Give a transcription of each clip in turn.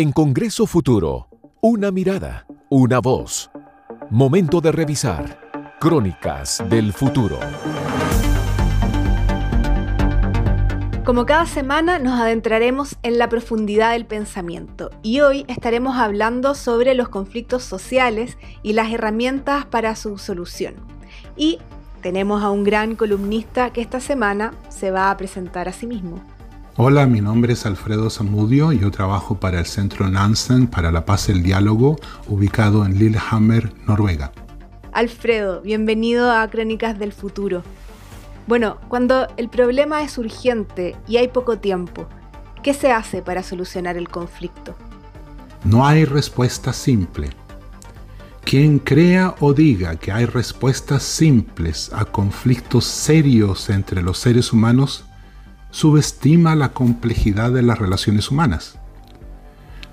En Congreso Futuro, una mirada, una voz. Momento de revisar. Crónicas del Futuro. Como cada semana nos adentraremos en la profundidad del pensamiento y hoy estaremos hablando sobre los conflictos sociales y las herramientas para su solución. Y tenemos a un gran columnista que esta semana se va a presentar a sí mismo. Hola, mi nombre es Alfredo Zamudio y yo trabajo para el Centro Nansen para la Paz y el Diálogo, ubicado en Lillehammer, Noruega. Alfredo, bienvenido a Crónicas del Futuro. Bueno, cuando el problema es urgente y hay poco tiempo, ¿qué se hace para solucionar el conflicto? No hay respuesta simple. Quien crea o diga que hay respuestas simples a conflictos serios entre los seres humanos subestima la complejidad de las relaciones humanas.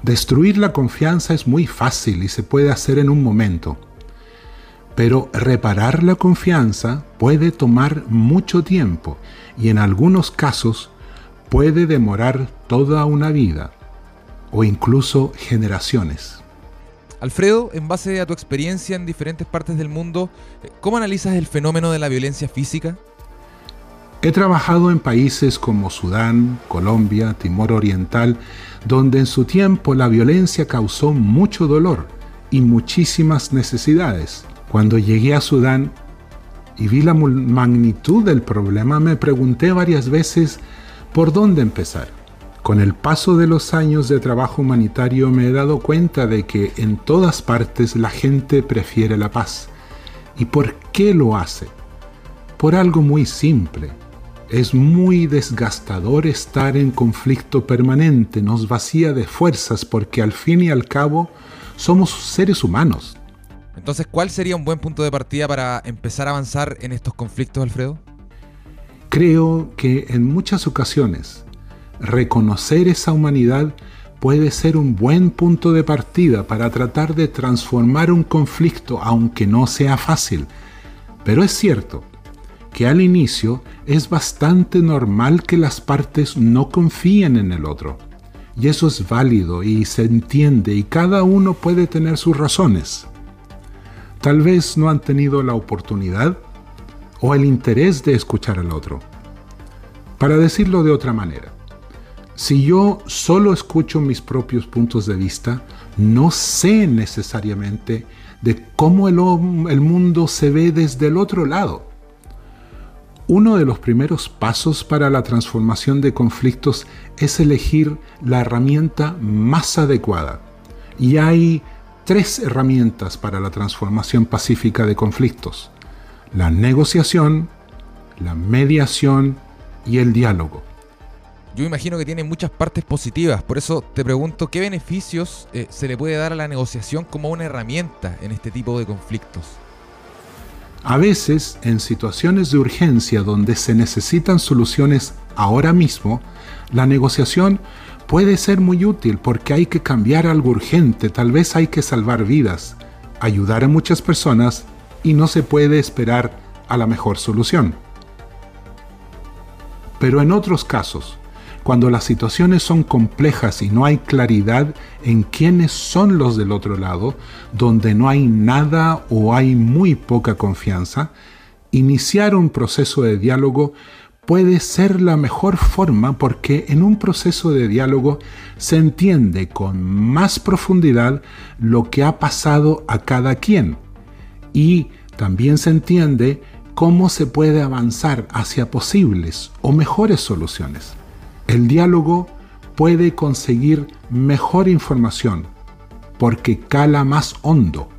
Destruir la confianza es muy fácil y se puede hacer en un momento, pero reparar la confianza puede tomar mucho tiempo y en algunos casos puede demorar toda una vida o incluso generaciones. Alfredo, en base a tu experiencia en diferentes partes del mundo, ¿cómo analizas el fenómeno de la violencia física? He trabajado en países como Sudán, Colombia, Timor Oriental, donde en su tiempo la violencia causó mucho dolor y muchísimas necesidades. Cuando llegué a Sudán y vi la magnitud del problema, me pregunté varias veces por dónde empezar. Con el paso de los años de trabajo humanitario me he dado cuenta de que en todas partes la gente prefiere la paz. ¿Y por qué lo hace? Por algo muy simple es muy desgastador estar en conflicto permanente, nos vacía de fuerzas porque al fin y al cabo somos seres humanos. Entonces, ¿cuál sería un buen punto de partida para empezar a avanzar en estos conflictos, Alfredo? Creo que en muchas ocasiones reconocer esa humanidad puede ser un buen punto de partida para tratar de transformar un conflicto, aunque no sea fácil. Pero es cierto, que al inicio es bastante normal que las partes no confíen en el otro. Y eso es válido y se entiende y cada uno puede tener sus razones. Tal vez no han tenido la oportunidad o el interés de escuchar al otro. Para decirlo de otra manera, si yo solo escucho mis propios puntos de vista, no sé necesariamente de cómo el, el mundo se ve desde el otro lado. Uno de los primeros pasos para la transformación de conflictos es elegir la herramienta más adecuada. Y hay tres herramientas para la transformación pacífica de conflictos. La negociación, la mediación y el diálogo. Yo imagino que tiene muchas partes positivas, por eso te pregunto qué beneficios eh, se le puede dar a la negociación como una herramienta en este tipo de conflictos. A veces, en situaciones de urgencia donde se necesitan soluciones ahora mismo, la negociación puede ser muy útil porque hay que cambiar algo urgente, tal vez hay que salvar vidas, ayudar a muchas personas y no se puede esperar a la mejor solución. Pero en otros casos, cuando las situaciones son complejas y no hay claridad en quiénes son los del otro lado, donde no hay nada o hay muy poca confianza, iniciar un proceso de diálogo puede ser la mejor forma porque en un proceso de diálogo se entiende con más profundidad lo que ha pasado a cada quien y también se entiende cómo se puede avanzar hacia posibles o mejores soluciones. El diálogo puede conseguir mejor información porque cala más hondo,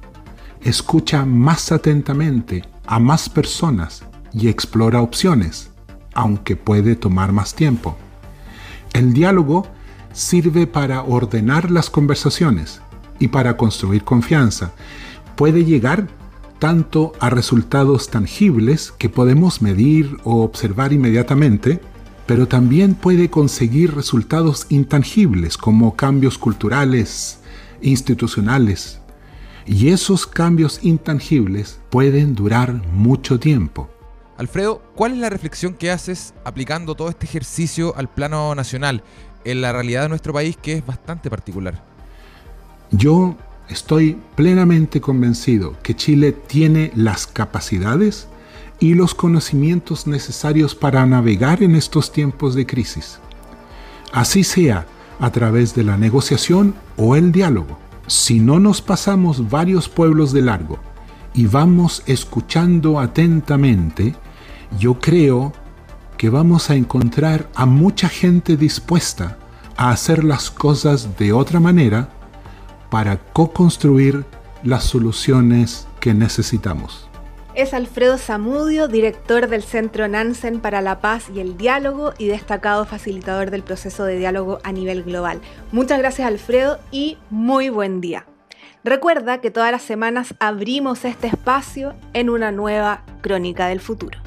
escucha más atentamente a más personas y explora opciones, aunque puede tomar más tiempo. El diálogo sirve para ordenar las conversaciones y para construir confianza. Puede llegar tanto a resultados tangibles que podemos medir o observar inmediatamente, pero también puede conseguir resultados intangibles como cambios culturales, institucionales. Y esos cambios intangibles pueden durar mucho tiempo. Alfredo, ¿cuál es la reflexión que haces aplicando todo este ejercicio al plano nacional, en la realidad de nuestro país que es bastante particular? Yo estoy plenamente convencido que Chile tiene las capacidades y los conocimientos necesarios para navegar en estos tiempos de crisis. Así sea a través de la negociación o el diálogo. Si no nos pasamos varios pueblos de largo y vamos escuchando atentamente, yo creo que vamos a encontrar a mucha gente dispuesta a hacer las cosas de otra manera para co-construir las soluciones que necesitamos. Es Alfredo Zamudio, director del Centro Nansen para la Paz y el Diálogo y destacado facilitador del proceso de diálogo a nivel global. Muchas gracias Alfredo y muy buen día. Recuerda que todas las semanas abrimos este espacio en una nueva crónica del futuro.